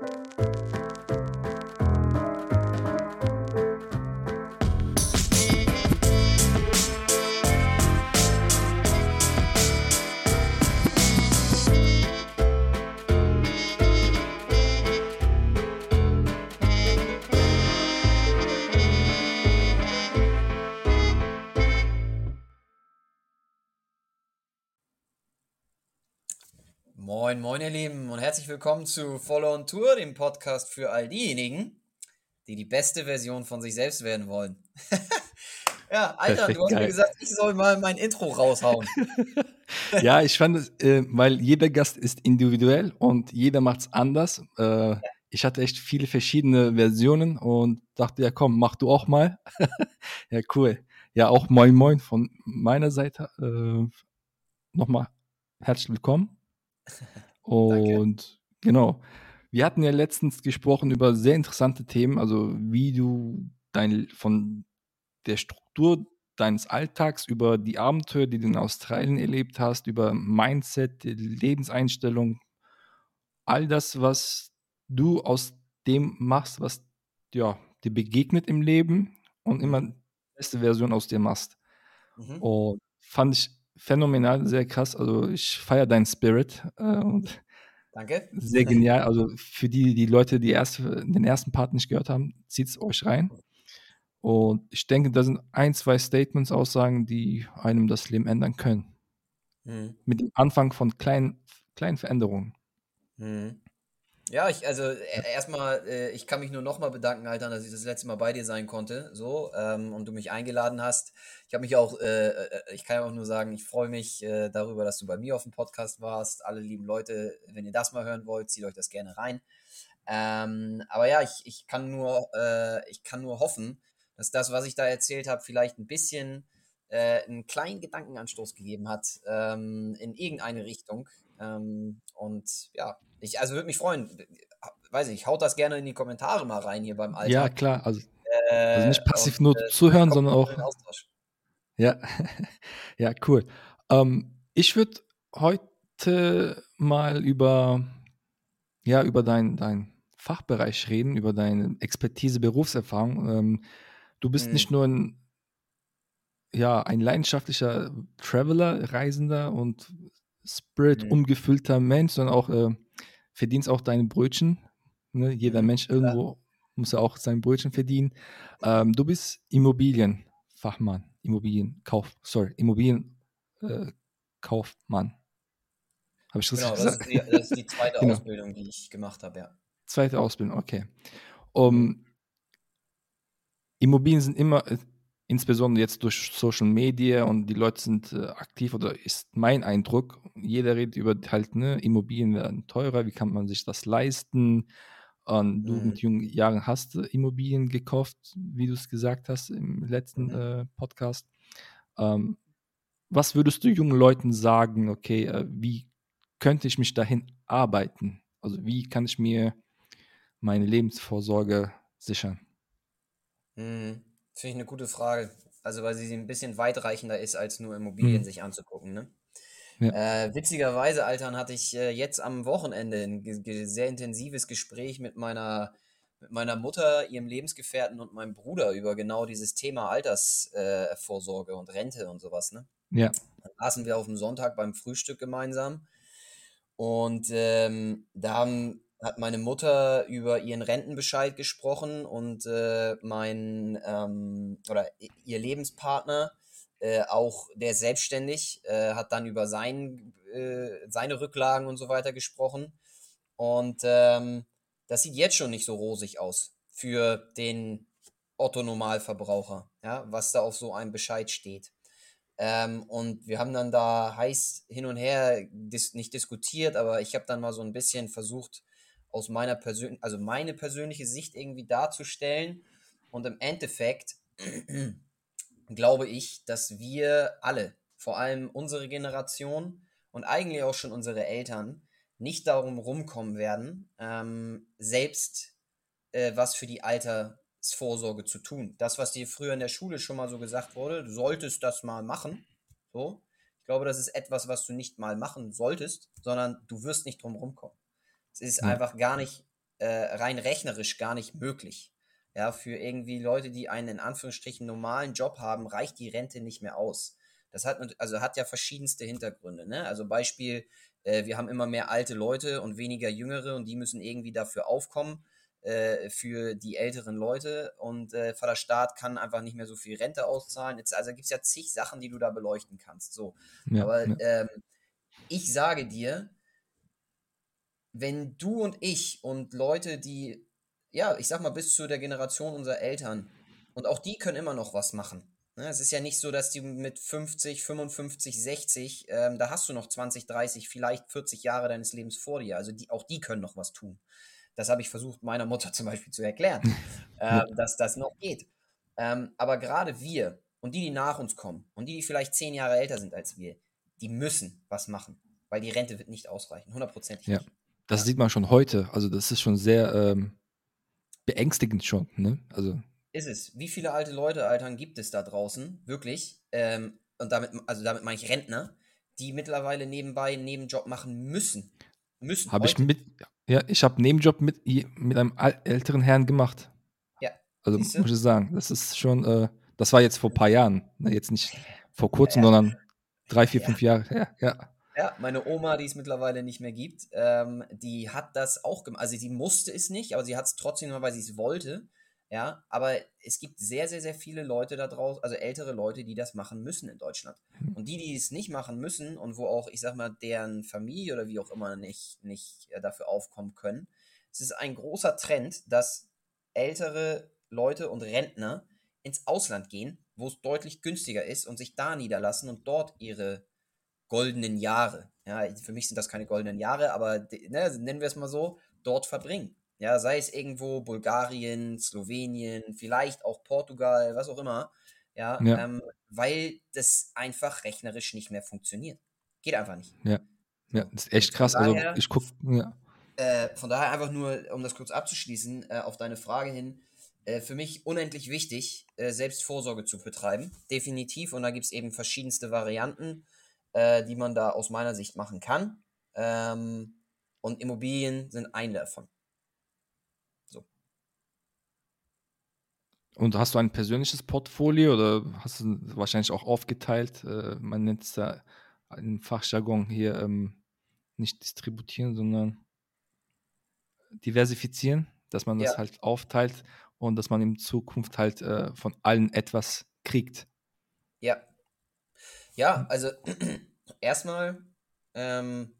Música Moin, moin, ihr Lieben, und herzlich willkommen zu Follow on Tour, dem Podcast für all diejenigen, die die beste Version von sich selbst werden wollen. ja, Alter, Perfekt, du hast geil. mir gesagt, ich soll mal mein Intro raushauen. ja, ich fand es, äh, weil jeder Gast ist individuell und jeder macht es anders. Äh, ja. Ich hatte echt viele verschiedene Versionen und dachte, ja komm, mach du auch mal. ja, cool. Ja, auch moin moin von meiner Seite. Äh, Nochmal herzlich willkommen. Und genau. Wir hatten ja letztens gesprochen über sehr interessante Themen, also wie du dein, von der Struktur deines Alltags, über die Abenteuer, die du in Australien erlebt hast, über Mindset, Lebenseinstellung, all das, was du aus dem machst, was ja, dir begegnet im Leben und immer die beste Version aus dir machst. Mhm. Und fand ich phänomenal, sehr krass. Also ich feiere deinen Spirit. Äh, und Danke. Sehr genial. Also für die, die Leute, die erste, den ersten Part nicht gehört haben, zieht es euch rein. Und ich denke, da sind ein, zwei Statements, Aussagen, die einem das Leben ändern können. Mhm. Mit dem Anfang von kleinen, kleinen Veränderungen. Mhm. Ja, ich, also äh, erstmal, äh, ich kann mich nur nochmal bedanken, Alter, dass ich das letzte Mal bei dir sein konnte, so, ähm, und du mich eingeladen hast. Ich habe mich auch, äh, äh, ich kann auch nur sagen, ich freue mich äh, darüber, dass du bei mir auf dem Podcast warst. Alle lieben Leute, wenn ihr das mal hören wollt, zieht euch das gerne rein. Ähm, aber ja, ich, ich kann nur, äh, ich kann nur hoffen, dass das, was ich da erzählt habe, vielleicht ein bisschen einen kleinen Gedankenanstoß gegeben hat ähm, in irgendeine Richtung. Ähm, und ja, ich, also würde mich freuen. Weiß ich, haut das gerne in die Kommentare mal rein hier beim Alltag. Ja, klar. Also, äh, also nicht passiv und, nur äh, zuhören, sondern auch. Ja, ja, cool. Ähm, ich würde heute mal über, ja, über deinen dein Fachbereich reden, über deine Expertise, Berufserfahrung. Ähm, du bist hm. nicht nur ein, ja, ein leidenschaftlicher Traveler, Reisender und Spirit hm. umgefüllter Mensch, sondern auch äh, verdienst auch deine Brötchen. Ne? Jeder mhm, Mensch irgendwo ja. muss ja auch sein Brötchen verdienen. Ähm, du bist Immobilienfachmann, Immobilienkauf, sorry, Immobilienkaufmann. Äh, habe ich das genau, gesagt? Das ist, die, das ist die zweite genau. Ausbildung, die ich gemacht habe, ja. Zweite Ausbildung, okay. Um, mhm. Immobilien sind immer, äh, insbesondere jetzt durch Social Media und die Leute sind äh, aktiv oder ist mein Eindruck, jeder redet über halt, ne, Immobilien werden teurer, wie kann man sich das leisten? Und du mhm. mit jungen Jahren hast Immobilien gekauft, wie du es gesagt hast im letzten mhm. äh, Podcast. Ähm, was würdest du jungen Leuten sagen, okay, äh, wie könnte ich mich dahin arbeiten? Also wie kann ich mir meine Lebensvorsorge sichern? Mhm. Finde ich eine gute Frage. Also, weil sie ein bisschen weitreichender ist, als nur Immobilien mhm. sich anzugucken, ne? Ja. Äh, witzigerweise, Altern, hatte ich äh, jetzt am Wochenende ein sehr intensives Gespräch mit meiner, mit meiner Mutter, ihrem Lebensgefährten und meinem Bruder über genau dieses Thema Altersvorsorge äh, und Rente und sowas, ne? Ja. Dann saßen wir auf dem Sonntag beim Frühstück gemeinsam und ähm, da haben hat meine Mutter über ihren Rentenbescheid gesprochen und äh, mein ähm, oder ihr Lebenspartner, äh, auch der selbstständig, äh, hat dann über sein, äh, seine Rücklagen und so weiter gesprochen. Und ähm, das sieht jetzt schon nicht so rosig aus für den Otto-Normalverbraucher, ja, was da auf so einem Bescheid steht. Ähm, und wir haben dann da heiß hin und her dis nicht diskutiert, aber ich habe dann mal so ein bisschen versucht, aus meiner persönlichen, also meine persönliche Sicht irgendwie darzustellen. Und im Endeffekt glaube ich, dass wir alle, vor allem unsere Generation und eigentlich auch schon unsere Eltern, nicht darum rumkommen werden, ähm, selbst äh, was für die Altersvorsorge zu tun. Das, was dir früher in der Schule schon mal so gesagt wurde, du solltest das mal machen. So. Ich glaube, das ist etwas, was du nicht mal machen solltest, sondern du wirst nicht drum rumkommen. Es ist ja. einfach gar nicht äh, rein rechnerisch gar nicht möglich. Ja, für irgendwie Leute, die einen in Anführungsstrichen normalen Job haben, reicht die Rente nicht mehr aus. Das hat, also hat ja verschiedenste Hintergründe. Ne? Also Beispiel, äh, wir haben immer mehr alte Leute und weniger jüngere und die müssen irgendwie dafür aufkommen äh, für die älteren Leute und äh, Vater Staat kann einfach nicht mehr so viel Rente auszahlen. Jetzt, also gibt es ja zig Sachen, die du da beleuchten kannst. So. Ja, Aber ja. Ähm, ich sage dir, wenn du und ich und Leute, die, ja, ich sag mal, bis zu der Generation unserer Eltern, und auch die können immer noch was machen. Ne? Es ist ja nicht so, dass die mit 50, 55, 60, ähm, da hast du noch 20, 30, vielleicht 40 Jahre deines Lebens vor dir. Also die, auch die können noch was tun. Das habe ich versucht, meiner Mutter zum Beispiel zu erklären, äh, dass das noch geht. Ähm, aber gerade wir und die, die nach uns kommen und die, die vielleicht zehn Jahre älter sind als wir, die müssen was machen, weil die Rente wird nicht ausreichen, hundertprozentig ja. Das sieht man schon heute. Also das ist schon sehr ähm, beängstigend schon. Ne? Also ist es. Wie viele alte Leute, Altern gibt es da draußen, wirklich? Ähm, und damit, also damit meine ich Rentner, die mittlerweile nebenbei einen Nebenjob machen müssen. Müssen. Habe ich mit, ja, ich habe Nebenjob mit, mit einem älteren Herrn gemacht. Ja. Also Siehste? muss ich sagen, das ist schon, äh, das war jetzt vor ein paar Jahren, ne, jetzt nicht vor kurzem, ja, ja. sondern drei, vier, ja. fünf Jahre. Ja, ja. Ja, meine Oma, die es mittlerweile nicht mehr gibt, ähm, die hat das auch gemacht. Also sie musste es nicht, aber sie hat es trotzdem gemacht, weil sie es wollte. Ja, aber es gibt sehr, sehr, sehr viele Leute da draußen, also ältere Leute, die das machen müssen in Deutschland. Hm. Und die, die es nicht machen müssen und wo auch, ich sag mal, deren Familie oder wie auch immer nicht, nicht äh, dafür aufkommen können, es ist ein großer Trend, dass ältere Leute und Rentner ins Ausland gehen, wo es deutlich günstiger ist und sich da niederlassen und dort ihre goldenen Jahre, ja, für mich sind das keine goldenen Jahre, aber ne, nennen wir es mal so, dort verbringen. Ja, sei es irgendwo Bulgarien, Slowenien, vielleicht auch Portugal, was auch immer. Ja, ja. Ähm, weil das einfach rechnerisch nicht mehr funktioniert. Geht einfach nicht. Ja, ja das ist echt krass. Also, daher, also ich gucke, ja. Äh, von daher einfach nur, um das kurz abzuschließen, äh, auf deine Frage hin, äh, für mich unendlich wichtig, äh, Selbstvorsorge zu betreiben. Definitiv. Und da gibt es eben verschiedenste Varianten, äh, die man da aus meiner Sicht machen kann. Ähm, und Immobilien sind eine davon. Und hast du ein persönliches Portfolio oder hast du wahrscheinlich auch aufgeteilt? Äh, man nennt es da im Fachjargon hier ähm, nicht distributieren, sondern diversifizieren, dass man das ja. halt aufteilt und dass man in Zukunft halt äh, von allen etwas kriegt. Ja. Ja, also erstmal ähm,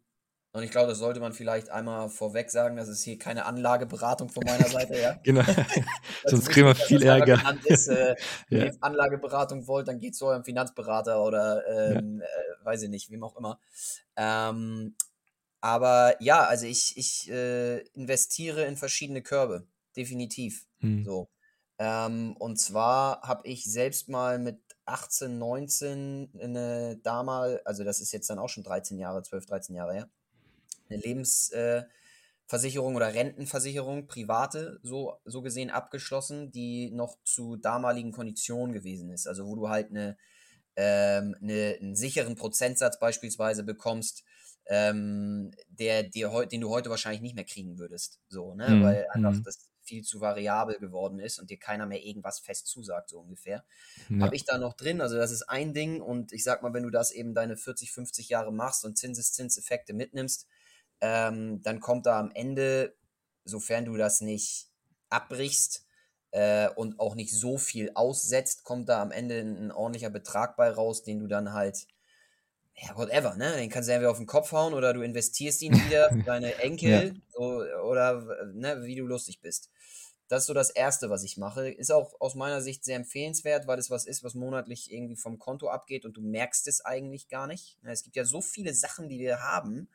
und ich glaube, das sollte man vielleicht einmal vorweg sagen, das ist hier keine Anlageberatung von meiner Seite, ja. genau. Sonst kriegen wir viel Ärger. Ist, äh, wenn ja. ihr Anlageberatung wollt, dann geht zu eurem Finanzberater oder ähm, ja. äh, weiß ich nicht, wem auch immer. Ähm, aber ja, also ich, ich äh, investiere in verschiedene Körbe, definitiv. Hm. So. Ähm, und zwar habe ich selbst mal mit 18, 19 eine damals, also das ist jetzt dann auch schon 13 Jahre, 12, 13 Jahre her, eine Lebensversicherung äh, oder Rentenversicherung, private, so, so gesehen abgeschlossen, die noch zu damaligen Konditionen gewesen ist. Also wo du halt eine, ähm, eine, einen sicheren Prozentsatz beispielsweise bekommst, ähm, der, der, den du heute wahrscheinlich nicht mehr kriegen würdest. So, ne? Mhm. Weil einfach mhm. das viel zu variabel geworden ist und dir keiner mehr irgendwas fest zusagt, so ungefähr. Ja. Habe ich da noch drin, also das ist ein Ding und ich sag mal, wenn du das eben deine 40, 50 Jahre machst und Zinseszinseffekte mitnimmst, ähm, dann kommt da am Ende, sofern du das nicht abbrichst äh, und auch nicht so viel aussetzt, kommt da am Ende ein, ein, ordentlicher Betrag bei raus, den du dann halt, ja, whatever, ne? Den kannst du entweder auf den Kopf hauen oder du investierst ihn wieder für deine Enkel ja. so, oder ne, wie du lustig bist. Das ist so das Erste, was ich mache. Ist auch aus meiner Sicht sehr empfehlenswert, weil es was ist, was monatlich irgendwie vom Konto abgeht und du merkst es eigentlich gar nicht. Es gibt ja so viele Sachen, die wir haben,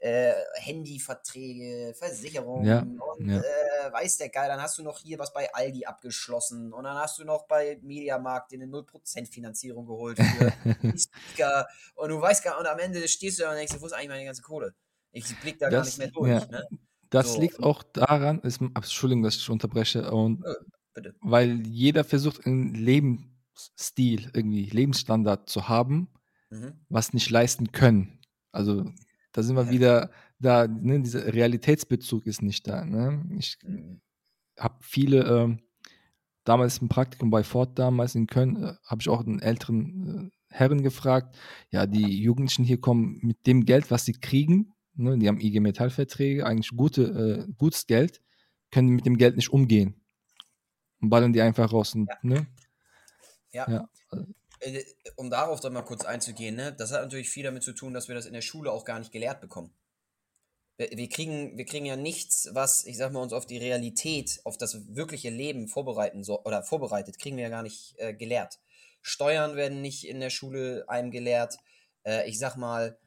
äh, Handyverträge, Versicherungen ja, und ja. Äh, weiß der Geil, dann hast du noch hier was bei Aldi abgeschlossen und dann hast du noch bei Mediamarkt eine 0% Finanzierung geholt für Speaker und du weißt gar und am Ende stehst du da und denkst, wo ist eigentlich meine ganze Kohle? Ich blick da das, gar nicht mehr durch. Ja. Ne? Das so. liegt auch daran, ist, Entschuldigung, dass ich unterbreche, und ja, weil jeder versucht, einen Lebensstil, irgendwie Lebensstandard zu haben, mhm. was nicht leisten können. Also da sind wir ja. wieder da, ne, dieser Realitätsbezug ist nicht da. Ne? Ich mhm. habe viele, äh, damals im Praktikum bei Ford damals in Köln, äh, habe ich auch einen älteren äh, Herren gefragt, ja, die Jugendlichen hier kommen mit dem Geld, was sie kriegen, ne, die haben IG Metallverträge, eigentlich gute, äh, gutes Geld, können mit dem Geld nicht umgehen und ballern die einfach raus. Und, ja. Ne? ja. ja. Äh, um darauf dann mal kurz einzugehen, ne, das hat natürlich viel damit zu tun, dass wir das in der Schule auch gar nicht gelehrt bekommen. Wir kriegen, wir kriegen ja nichts, was, ich sag mal, uns auf die Realität, auf das wirkliche Leben vorbereiten so, oder vorbereitet, kriegen wir ja gar nicht äh, gelehrt. Steuern werden nicht in der Schule einem gelehrt. Äh, ich sag mal,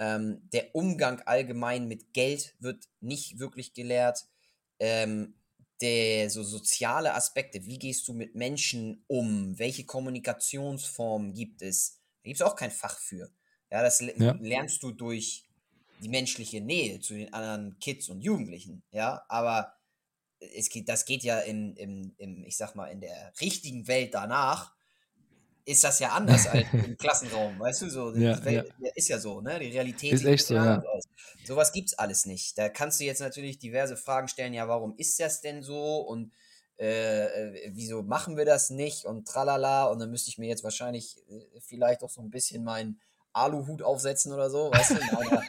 ähm, der Umgang allgemein mit Geld wird nicht wirklich gelehrt. Ähm, der so soziale Aspekte, wie gehst du mit Menschen um, welche Kommunikationsformen gibt es, da gibt es auch kein Fach für. Ja, das ja. lernst du durch die menschliche Nähe zu den anderen Kids und Jugendlichen, ja, aber es geht, das geht ja in, in, in, ich sag mal, in der richtigen Welt danach, ist das ja anders als im Klassenraum, weißt du, so, ja, Welt, ja. ist ja so, ne, die Realität ist echt so, ja. aus. Sowas gibt's alles nicht. Da kannst du jetzt natürlich diverse Fragen stellen, ja, warum ist das denn so und äh, äh, wieso machen wir das nicht und tralala und dann müsste ich mir jetzt wahrscheinlich äh, vielleicht auch so ein bisschen meinen Aluhut aufsetzen oder so, weißt du? aber,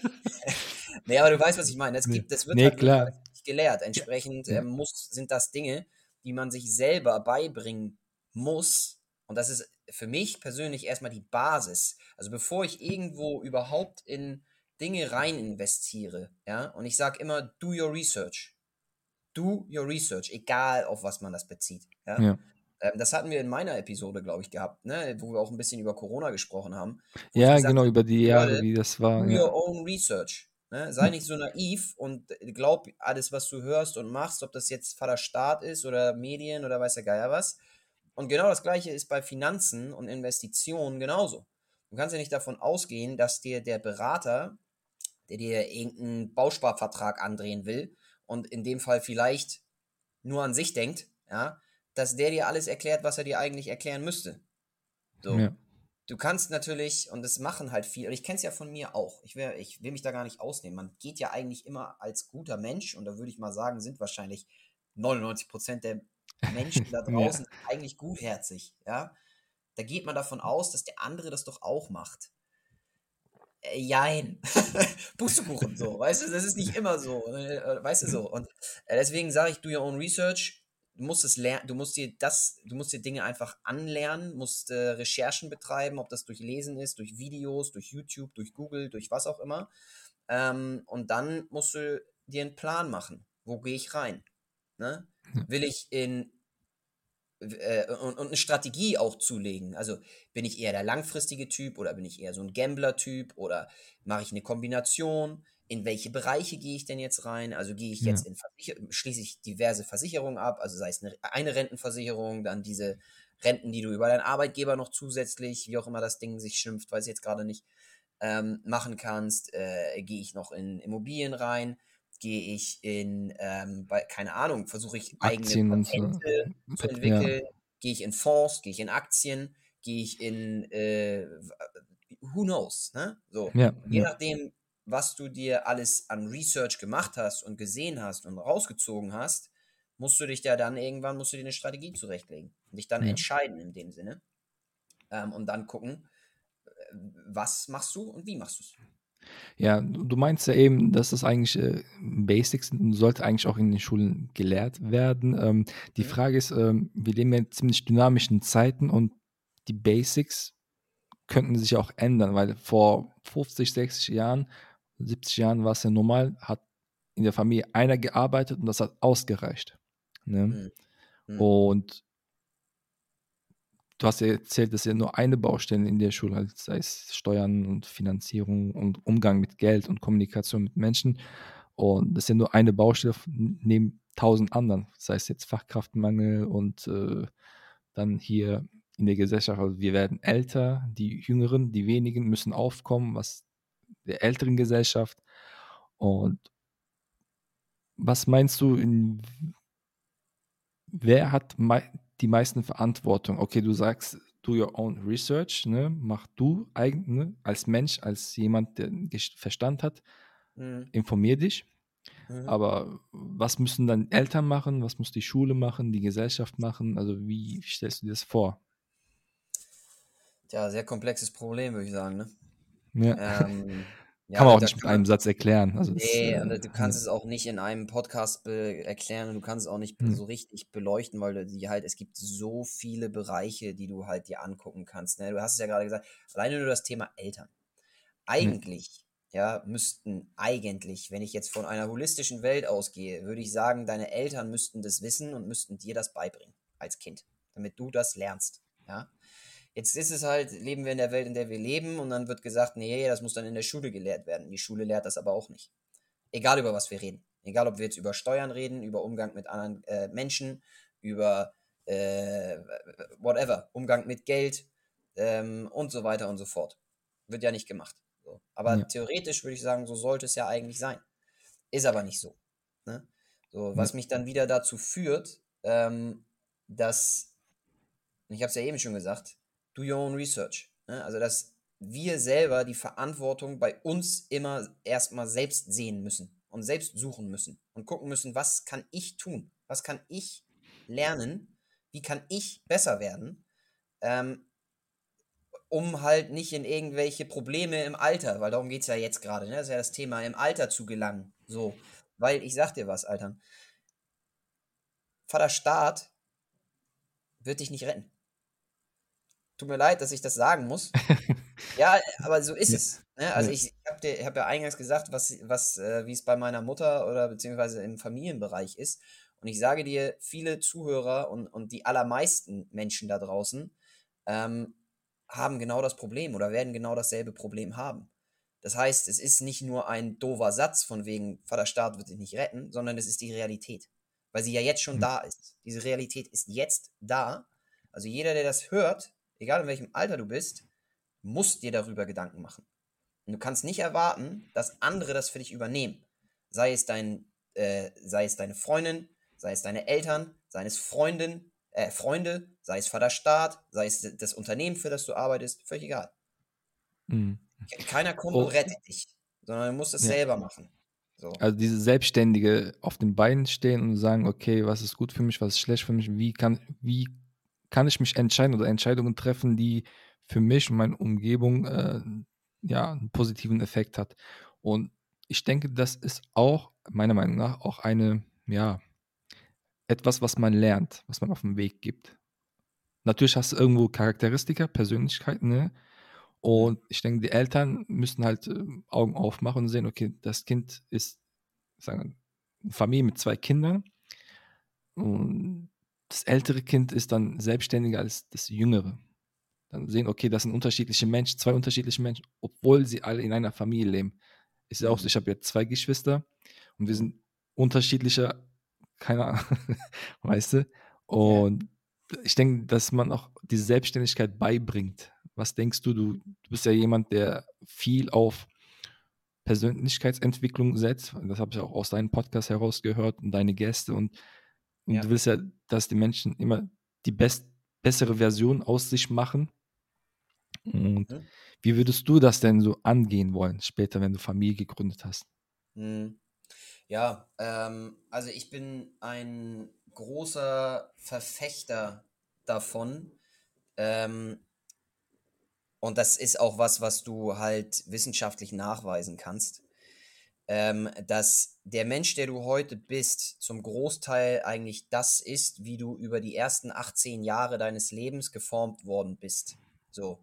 nee, aber du weißt, was ich meine. Es gibt, das wird nee, halt nicht gelehrt. Entsprechend äh, muss, sind das Dinge, die man sich selber beibringen muss. Und das ist für mich persönlich erstmal die Basis. Also bevor ich irgendwo überhaupt in Dinge rein investiere, ja, und ich sage immer, do your research. Do your research, egal auf was man das bezieht. Ja. ja. Ähm, das hatten wir in meiner Episode, glaube ich, gehabt, ne? wo wir auch ein bisschen über Corona gesprochen haben. Ja, genau, über die Jahre, wie das war. Do ja. your own research. Ne? Sei nicht so naiv und glaub alles, was du hörst und machst, ob das jetzt Vater Staat ist oder Medien oder weiß der Geier was. Und genau das gleiche ist bei Finanzen und Investitionen genauso. Du kannst ja nicht davon ausgehen, dass dir der Berater, der dir irgendeinen Bausparvertrag andrehen will und in dem Fall vielleicht nur an sich denkt, ja, dass der dir alles erklärt, was er dir eigentlich erklären müsste. So. Ja. Du kannst natürlich, und das machen halt viele, und ich kenne es ja von mir auch, ich will, ich will mich da gar nicht ausnehmen, man geht ja eigentlich immer als guter Mensch, und da würde ich mal sagen, sind wahrscheinlich 99 Prozent der Menschen da draußen ja. eigentlich gutherzig, ja. Da geht man davon aus, dass der andere das doch auch macht. Äh, jein. Pustekuchen, so, weißt du, das ist nicht immer so, äh, weißt du so. Und äh, deswegen sage ich, do your own research. Du musst es lernen, du musst dir das, du musst dir Dinge einfach anlernen, musst äh, Recherchen betreiben, ob das durch Lesen ist, durch Videos, durch YouTube, durch Google, durch was auch immer. Ähm, und dann musst du dir einen Plan machen. Wo gehe ich rein? Ne? Will ich in äh, und, und, eine Strategie auch zulegen. Also bin ich eher der langfristige Typ oder bin ich eher so ein Gambler-Typ oder mache ich eine Kombination? In welche Bereiche gehe ich denn jetzt rein? Also gehe ich jetzt ja. in Versicher schließe ich diverse Versicherungen ab, also sei es eine, eine Rentenversicherung, dann diese Renten, die du über deinen Arbeitgeber noch zusätzlich, wie auch immer das Ding sich schimpft, weiß ich jetzt gerade nicht, ähm, machen kannst. Äh, gehe ich noch in Immobilien rein? Gehe ich in, ähm, bei, keine Ahnung, versuche ich eigene Patente so. zu entwickeln, ja. gehe ich in Fonds, gehe ich in Aktien, gehe ich in, äh, who knows, ne? So, ja, je ja. nachdem, was du dir alles an Research gemacht hast und gesehen hast und rausgezogen hast, musst du dich ja dann irgendwann, musst du dir eine Strategie zurechtlegen und dich dann entscheiden in dem Sinne ähm, und dann gucken, äh, was machst du und wie machst du es. Ja, du meinst ja eben, dass das eigentlich äh, Basics sind und sollte eigentlich auch in den Schulen gelehrt werden. Ähm, die mhm. Frage ist, ähm, wir leben ja in ziemlich dynamischen Zeiten und die Basics könnten sich auch ändern, weil vor 50, 60 Jahren, 70 Jahren war es ja normal, hat in der Familie einer gearbeitet und das hat ausgereicht. Ne? Mhm. Mhm. Und Du hast ja erzählt, dass ja nur eine Baustelle in der Schule hat, sei es Steuern und Finanzierung und Umgang mit Geld und Kommunikation mit Menschen. Und das ist ja nur eine Baustelle neben tausend anderen, sei es jetzt Fachkraftmangel und äh, dann hier in der Gesellschaft, also wir werden älter, die Jüngeren, die wenigen müssen aufkommen, was der älteren Gesellschaft. Und was meinst du, in, wer hat die meisten Verantwortung. Okay, du sagst, do your own research, ne? mach du eigen, ne? als Mensch, als jemand, der Verstand hat, mhm. informier dich. Mhm. Aber was müssen dann Eltern machen? Was muss die Schule machen, die Gesellschaft machen? Also wie stellst du dir das vor? Tja, sehr komplexes Problem, würde ich sagen. Ne? Ja. Ähm, ja, kann man auch nicht mit einem Satz erklären. Also nee, das, äh, du kannst ja. es auch nicht in einem Podcast erklären und du kannst es auch nicht hm. so richtig beleuchten, weil die halt, es gibt so viele Bereiche, die du halt dir angucken kannst. Ne? Du hast es ja gerade gesagt, alleine nur das Thema Eltern. Eigentlich, hm. ja, müssten eigentlich, wenn ich jetzt von einer holistischen Welt ausgehe, würde ich sagen, deine Eltern müssten das wissen und müssten dir das beibringen als Kind, damit du das lernst. Ja. Jetzt ist es halt, leben wir in der Welt, in der wir leben, und dann wird gesagt, nee, das muss dann in der Schule gelehrt werden. Die Schule lehrt das aber auch nicht. Egal über was wir reden. Egal, ob wir jetzt über Steuern reden, über Umgang mit anderen äh, Menschen, über äh, whatever, Umgang mit Geld ähm, und so weiter und so fort. Wird ja nicht gemacht. So. Aber ja. theoretisch würde ich sagen, so sollte es ja eigentlich sein. Ist aber nicht so. Ne? So, was mich dann wieder dazu führt, ähm, dass, ich habe es ja eben schon gesagt, do your own research. Ne? Also, dass wir selber die Verantwortung bei uns immer erstmal selbst sehen müssen und selbst suchen müssen und gucken müssen, was kann ich tun? Was kann ich lernen? Wie kann ich besser werden? Ähm, um halt nicht in irgendwelche Probleme im Alter, weil darum geht es ja jetzt gerade, ne? das ist ja das Thema, im Alter zu gelangen. So, weil ich sag dir was, Alter. Vater Staat wird dich nicht retten. Tut mir leid, dass ich das sagen muss. ja, aber so ist ja. es. Ne? Also ja. ich habe hab ja eingangs gesagt, was, was, äh, wie es bei meiner Mutter oder beziehungsweise im Familienbereich ist. Und ich sage dir, viele Zuhörer und, und die allermeisten Menschen da draußen ähm, haben genau das Problem oder werden genau dasselbe Problem haben. Das heißt, es ist nicht nur ein doofer Satz von wegen, Vater Staat wird dich nicht retten, sondern es ist die Realität. Weil sie ja jetzt schon mhm. da ist. Diese Realität ist jetzt da. Also jeder, der das hört, egal in welchem Alter du bist, musst dir darüber Gedanken machen. Und du kannst nicht erwarten, dass andere das für dich übernehmen. Sei es, dein, äh, sei es deine Freundin, sei es deine Eltern, sei es Freundin, äh, Freunde, sei es Vaterstaat, sei es das Unternehmen, für das du arbeitest, völlig egal. Mhm. Keiner kommt und rettet dich, sondern du musst es ja. selber machen. So. Also diese Selbstständige auf den Beinen stehen und sagen, okay, was ist gut für mich, was ist schlecht für mich, wie kann, wie kann ich mich entscheiden oder Entscheidungen treffen, die für mich und meine Umgebung äh, ja, einen positiven Effekt hat. Und ich denke, das ist auch, meiner Meinung nach, auch eine, ja, etwas, was man lernt, was man auf dem Weg gibt. Natürlich hast du irgendwo Charakteristika, Persönlichkeiten, ne? Und ich denke, die Eltern müssen halt äh, Augen aufmachen und sehen, okay, das Kind ist, sagen eine Familie mit zwei Kindern. Und das ältere Kind ist dann selbstständiger als das jüngere. Dann sehen, okay, das sind unterschiedliche Menschen, zwei unterschiedliche Menschen, obwohl sie alle in einer Familie leben. Ist ja auch so, mhm. ich habe ja zwei Geschwister und wir sind unterschiedlicher, keine Ahnung, weißt du? Und ich denke, dass man auch diese Selbstständigkeit beibringt. Was denkst du? Du, du bist ja jemand, der viel auf Persönlichkeitsentwicklung setzt. Das habe ich auch aus deinem Podcast herausgehört und deine Gäste und und ja. du willst ja, dass die Menschen immer die best, bessere Version aus sich machen. Und mhm. wie würdest du das denn so angehen wollen, später, wenn du Familie gegründet hast? Mhm. Ja, ähm, also ich bin ein großer Verfechter davon. Ähm, und das ist auch was, was du halt wissenschaftlich nachweisen kannst ähm, dass der Mensch, der du heute bist, zum Großteil eigentlich das ist, wie du über die ersten 18 Jahre deines Lebens geformt worden bist. So.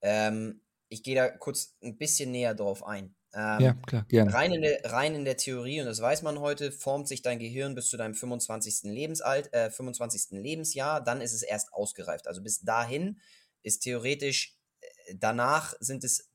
Ähm, ich gehe da kurz ein bisschen näher drauf ein. Ähm, ja, klar, gerne. Rein in, der, rein in der Theorie, und das weiß man heute, formt sich dein Gehirn bis zu deinem 25. Lebensalt, äh, 25. Lebensjahr, dann ist es erst ausgereift. Also bis dahin ist theoretisch, äh, danach sind es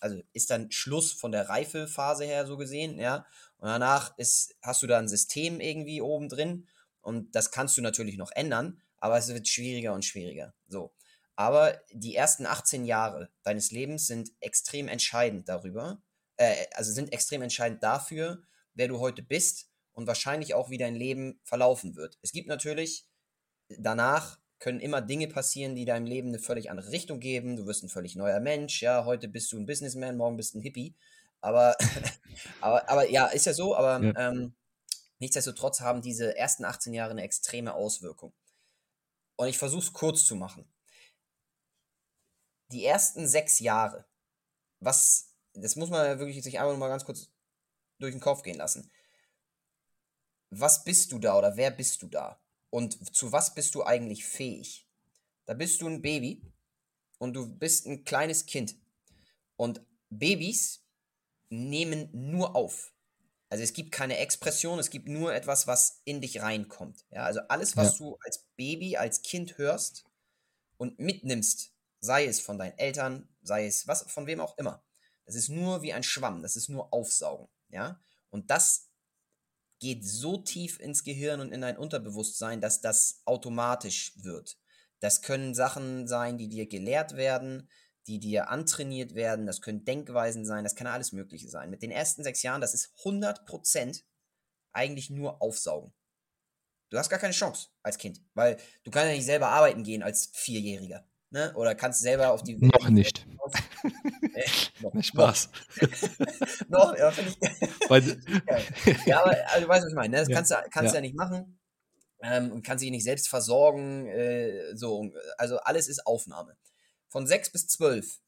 also ist dann Schluss von der Reifephase her so gesehen, ja. Und danach ist, hast du da ein System irgendwie oben drin und das kannst du natürlich noch ändern, aber es wird schwieriger und schwieriger. So. Aber die ersten 18 Jahre deines Lebens sind extrem entscheidend darüber, äh, also sind extrem entscheidend dafür, wer du heute bist und wahrscheinlich auch, wie dein Leben verlaufen wird. Es gibt natürlich danach können immer Dinge passieren, die deinem Leben eine völlig andere Richtung geben. Du wirst ein völlig neuer Mensch. Ja, heute bist du ein Businessman, morgen bist du ein Hippie. Aber, aber, aber ja, ist ja so, aber ja. Ähm, nichtsdestotrotz haben diese ersten 18 Jahre eine extreme Auswirkung. Und ich versuche es kurz zu machen. Die ersten sechs Jahre, was, das muss man wirklich sich einfach mal ganz kurz durch den Kopf gehen lassen. Was bist du da oder wer bist du da? Und zu was bist du eigentlich fähig? Da bist du ein Baby und du bist ein kleines Kind. Und Babys nehmen nur auf. Also es gibt keine Expression, es gibt nur etwas, was in dich reinkommt. Ja, also alles, was ja. du als Baby, als Kind hörst und mitnimmst, sei es von deinen Eltern, sei es was, von wem auch immer, das ist nur wie ein Schwamm, das ist nur Aufsaugen. Ja, und das geht so tief ins Gehirn und in dein Unterbewusstsein, dass das automatisch wird. Das können Sachen sein, die dir gelehrt werden, die dir antrainiert werden, das können Denkweisen sein, das kann alles Mögliche sein. Mit den ersten sechs Jahren, das ist 100% eigentlich nur Aufsaugen. Du hast gar keine Chance als Kind, weil du kannst ja nicht selber arbeiten gehen als Vierjähriger. Ne? Oder kannst selber auf die. Noch nicht. äh, noch, nicht Spaß. noch, ja, finde ich. ja, aber also, du weißt, was ich meine. Ne? Das ja. kannst du kannst ja. ja nicht machen. Ähm, und kannst dich nicht selbst versorgen. Äh, so, also alles ist Aufnahme von 6 bis 12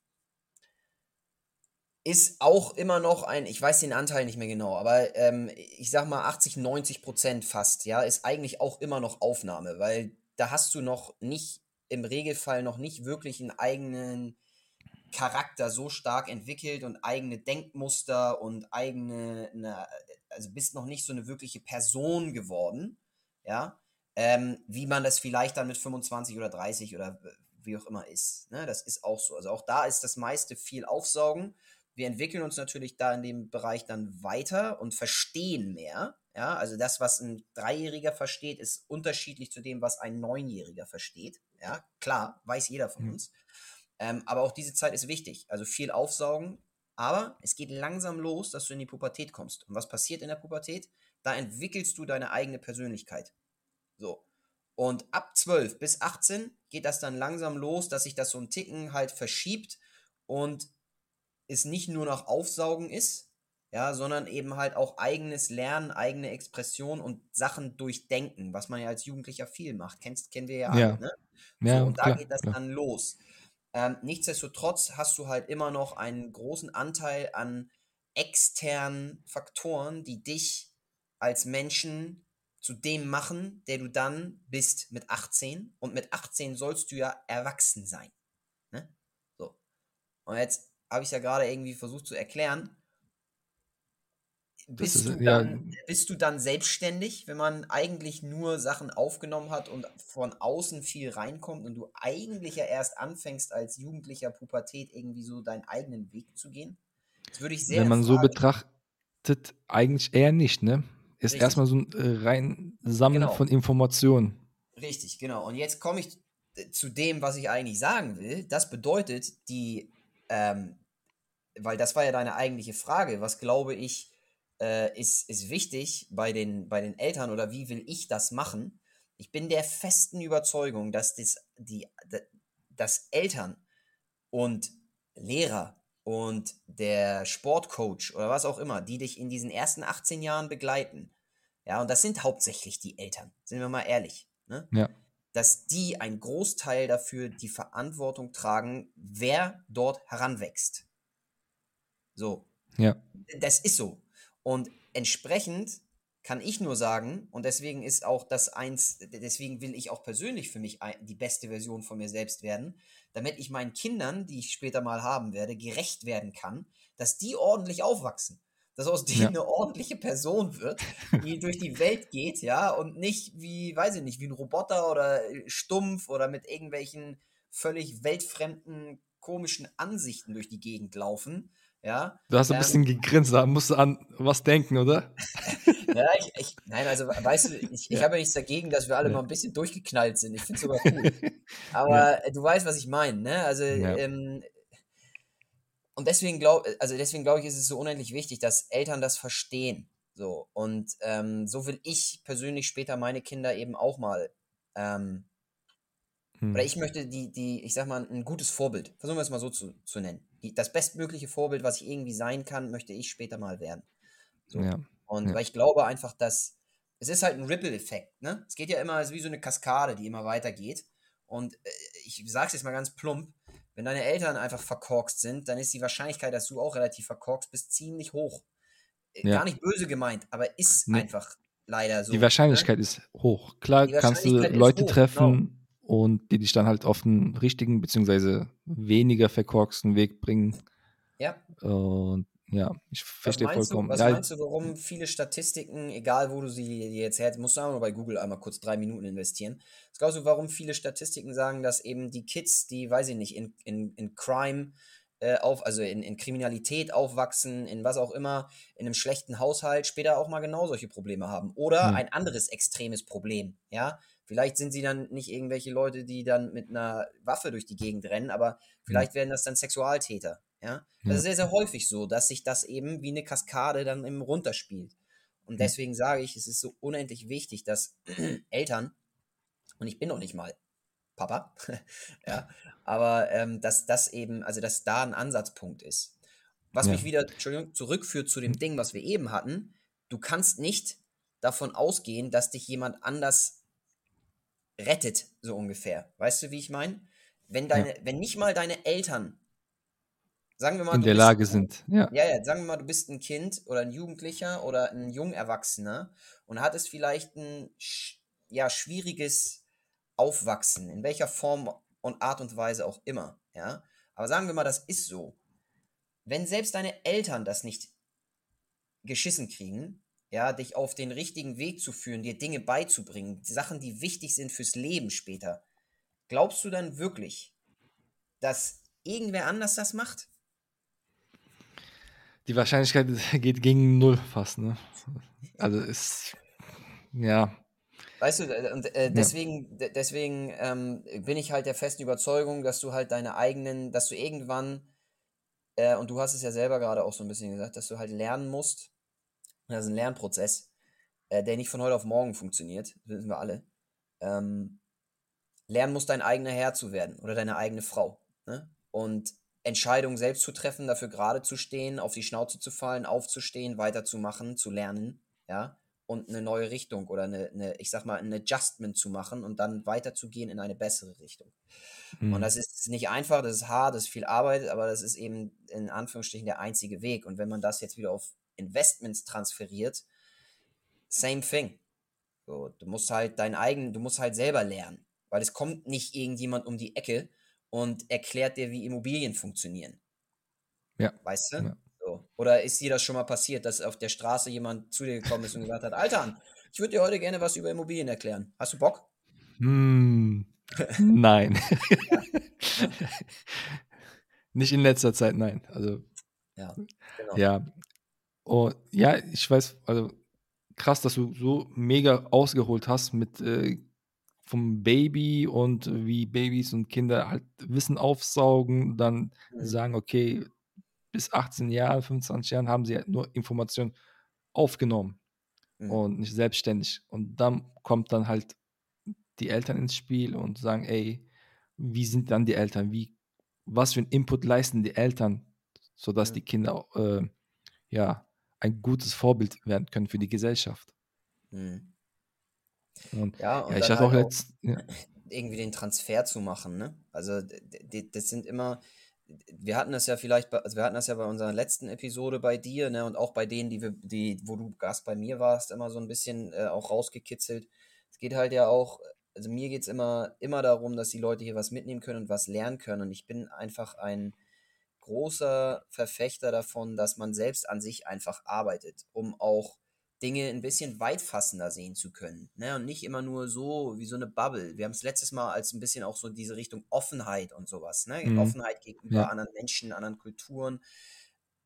ist auch immer noch ein, ich weiß den Anteil nicht mehr genau, aber ähm, ich sag mal 80, 90 Prozent fast, ja, ist eigentlich auch immer noch Aufnahme, weil da hast du noch nicht, im Regelfall noch nicht wirklich einen eigenen Charakter so stark entwickelt und eigene Denkmuster und eigene, eine, also bist noch nicht so eine wirkliche Person geworden, ja, ähm, wie man das vielleicht dann mit 25 oder 30 oder wie auch immer ist. Ne? Das ist auch so. Also auch da ist das meiste viel Aufsaugen. Wir entwickeln uns natürlich da in dem Bereich dann weiter und verstehen mehr. Ja, also das, was ein Dreijähriger versteht, ist unterschiedlich zu dem, was ein Neunjähriger versteht. Ja, klar, weiß jeder von mhm. uns. Ähm, aber auch diese Zeit ist wichtig. Also viel aufsaugen. Aber es geht langsam los, dass du in die Pubertät kommst. Und was passiert in der Pubertät? Da entwickelst du deine eigene Persönlichkeit. So. Und ab 12 bis 18 geht das dann langsam los, dass sich das so ein Ticken halt verschiebt und es nicht nur noch Aufsaugen ist, ja, sondern eben halt auch eigenes Lernen, eigene Expression und Sachen durchdenken, was man ja als Jugendlicher viel macht. Kennst, kennen wir ja, ja. alle, ne? Ja, so, und da klar, geht das klar. dann los. Ähm, nichtsdestotrotz hast du halt immer noch einen großen Anteil an externen Faktoren, die dich als Menschen zu dem machen, der du dann bist mit 18. Und mit 18 sollst du ja erwachsen sein. Ne? So. Und jetzt habe ich ja gerade irgendwie versucht zu erklären. Bist, ist, du dann, bist du dann selbstständig, wenn man eigentlich nur Sachen aufgenommen hat und von außen viel reinkommt und du eigentlich ja erst anfängst, als jugendlicher Pubertät irgendwie so deinen eigenen Weg zu gehen? Das würde ich sehr Wenn man so betrachtet, eigentlich eher nicht, ne? ist Richtig. erstmal so ein äh, rein Sammeln genau. von Informationen. Richtig, genau. Und jetzt komme ich äh, zu dem, was ich eigentlich sagen will. Das bedeutet, die, ähm, weil das war ja deine eigentliche Frage, was glaube ich, äh, ist, ist wichtig bei den, bei den Eltern oder wie will ich das machen? Ich bin der festen Überzeugung, dass das, die, dass Eltern und Lehrer und der Sportcoach oder was auch immer, die dich in diesen ersten 18 Jahren begleiten, ja, und das sind hauptsächlich die Eltern, sind wir mal ehrlich, ne? Ja. Dass die einen Großteil dafür die Verantwortung tragen, wer dort heranwächst. So. Ja. Das ist so. Und entsprechend kann ich nur sagen, und deswegen ist auch das eins, deswegen will ich auch persönlich für mich die beste Version von mir selbst werden, damit ich meinen Kindern, die ich später mal haben werde, gerecht werden kann, dass die ordentlich aufwachsen. Dass aus denen ja. eine ordentliche Person wird, die durch die Welt geht, ja, und nicht wie, weiß ich nicht, wie ein Roboter oder stumpf oder mit irgendwelchen völlig weltfremden, komischen Ansichten durch die Gegend laufen, ja. Du hast ein ähm, bisschen gegrinst, da musst du an was denken, oder? ja, ich, ich, nein, also weißt du, ich, ich ja. habe ja nichts dagegen, dass wir alle ja. mal ein bisschen durchgeknallt sind. Ich finde es sogar cool. Aber ja. du weißt, was ich meine, ne? Also, ähm, und deswegen glaube also deswegen glaube ich, ist es so unendlich wichtig, dass Eltern das verstehen. So. Und ähm, so will ich persönlich später meine Kinder eben auch mal ähm, hm. oder ich möchte die, die, ich sag mal, ein gutes Vorbild, versuchen wir es mal so zu, zu nennen. Die, das bestmögliche Vorbild, was ich irgendwie sein kann, möchte ich später mal werden. So. Ja. Und ja. weil ich glaube einfach, dass es ist halt ein Ripple-Effekt, ne? Es geht ja immer, es ist wie so eine Kaskade, die immer weitergeht. Und äh, ich sag's jetzt mal ganz plump, wenn deine Eltern einfach verkorkst sind, dann ist die Wahrscheinlichkeit, dass du auch relativ verkorkst bist, ziemlich hoch. Äh, ja. Gar nicht böse gemeint, aber ist nee. einfach leider so. Die Wahrscheinlichkeit ne? ist hoch. Klar kannst du Leute treffen genau. Und die dich dann halt auf den richtigen beziehungsweise weniger verkorksten Weg bringen. Ja. Und ja, ich verstehe vollkommen. Du, was ja, meinst du, warum viele Statistiken, egal wo du sie jetzt her, musst du auch nur bei Google einmal kurz drei Minuten investieren. Was glaubst du, warum viele Statistiken sagen, dass eben die Kids, die, weiß ich nicht, in, in, in Crime äh, auf, also in, in Kriminalität aufwachsen, in was auch immer, in einem schlechten Haushalt, später auch mal genau solche Probleme haben. Oder hm. ein anderes extremes Problem, ja. Vielleicht sind sie dann nicht irgendwelche Leute, die dann mit einer Waffe durch die Gegend rennen, aber vielleicht werden das dann Sexualtäter. Ja, das ist sehr, sehr häufig so, dass sich das eben wie eine Kaskade dann eben runterspielt. Und deswegen sage ich, es ist so unendlich wichtig, dass Eltern, und ich bin noch nicht mal Papa, ja, aber ähm, dass das eben, also dass da ein Ansatzpunkt ist. Was ja. mich wieder, zurückführt zu dem Ding, was wir eben hatten. Du kannst nicht davon ausgehen, dass dich jemand anders rettet, so ungefähr. Weißt du, wie ich meine? Wenn deine, ja. wenn nicht mal deine Eltern Sagen wir mal, in der Lage sind. Ja. ja, ja, sagen wir mal, du bist ein Kind oder ein Jugendlicher oder ein Jungerwachsener und hattest vielleicht ein ja, schwieriges Aufwachsen, in welcher Form und Art und Weise auch immer. Ja? Aber sagen wir mal, das ist so. Wenn selbst deine Eltern das nicht geschissen kriegen, ja, dich auf den richtigen Weg zu führen, dir Dinge beizubringen, Sachen, die wichtig sind fürs Leben später, glaubst du dann wirklich, dass irgendwer anders das macht? die Wahrscheinlichkeit geht gegen null fast, ne? Also ist, ja. Weißt du, äh, und äh, deswegen, ja. deswegen ähm, bin ich halt der festen Überzeugung, dass du halt deine eigenen, dass du irgendwann, äh, und du hast es ja selber gerade auch so ein bisschen gesagt, dass du halt lernen musst, das ist ein Lernprozess, äh, der nicht von heute auf morgen funktioniert, wissen wir alle. Ähm, lernen musst, dein eigener Herr zu werden oder deine eigene Frau. Ne? Und Entscheidungen selbst zu treffen, dafür gerade zu stehen, auf die Schnauze zu fallen, aufzustehen, weiterzumachen, zu lernen, ja, und eine neue Richtung oder eine, eine, ich sag mal, ein Adjustment zu machen und dann weiterzugehen in eine bessere Richtung. Mhm. Und das ist nicht einfach, das ist hart, das ist viel Arbeit, aber das ist eben in Anführungsstrichen der einzige Weg. Und wenn man das jetzt wieder auf Investments transferiert, same thing. So, du musst halt dein eigen, du musst halt selber lernen, weil es kommt nicht irgendjemand um die Ecke und erklärt dir, wie Immobilien funktionieren. Ja. Weißt du? Ja. So. Oder ist dir das schon mal passiert, dass auf der Straße jemand zu dir gekommen ist und gesagt hat, Alter, ich würde dir heute gerne was über Immobilien erklären. Hast du Bock? Hm, nein. Nicht in letzter Zeit, nein. Also, ja, genau. Ja. Oh, ja, ich weiß, also krass, dass du so mega ausgeholt hast mit äh, vom Baby und wie Babys und Kinder halt Wissen aufsaugen, dann mhm. sagen, okay, bis 18 Jahren, 25 Jahren haben sie halt nur Informationen aufgenommen mhm. und nicht selbstständig. Und dann kommt dann halt die Eltern ins Spiel und sagen, ey, wie sind dann die Eltern? Wie, was für einen Input leisten die Eltern, sodass mhm. die Kinder äh, ja ein gutes Vorbild werden können für die Gesellschaft. Mhm. Und, ja, und ja, ich hatte halt auch jetzt ja. irgendwie den Transfer zu machen, ne? Also das sind immer, wir hatten das ja vielleicht, bei, also wir hatten das ja bei unserer letzten Episode bei dir, ne, und auch bei denen, die wir, die, wo du Gast bei mir warst, immer so ein bisschen äh, auch rausgekitzelt. Es geht halt ja auch, also mir geht es immer, immer darum, dass die Leute hier was mitnehmen können und was lernen können. Und ich bin einfach ein großer Verfechter davon, dass man selbst an sich einfach arbeitet, um auch Dinge ein bisschen weitfassender sehen zu können. Ne? Und nicht immer nur so wie so eine Bubble. Wir haben es letztes Mal als ein bisschen auch so diese Richtung Offenheit und sowas. Ne? Mhm. Offenheit gegenüber ja. anderen Menschen, anderen Kulturen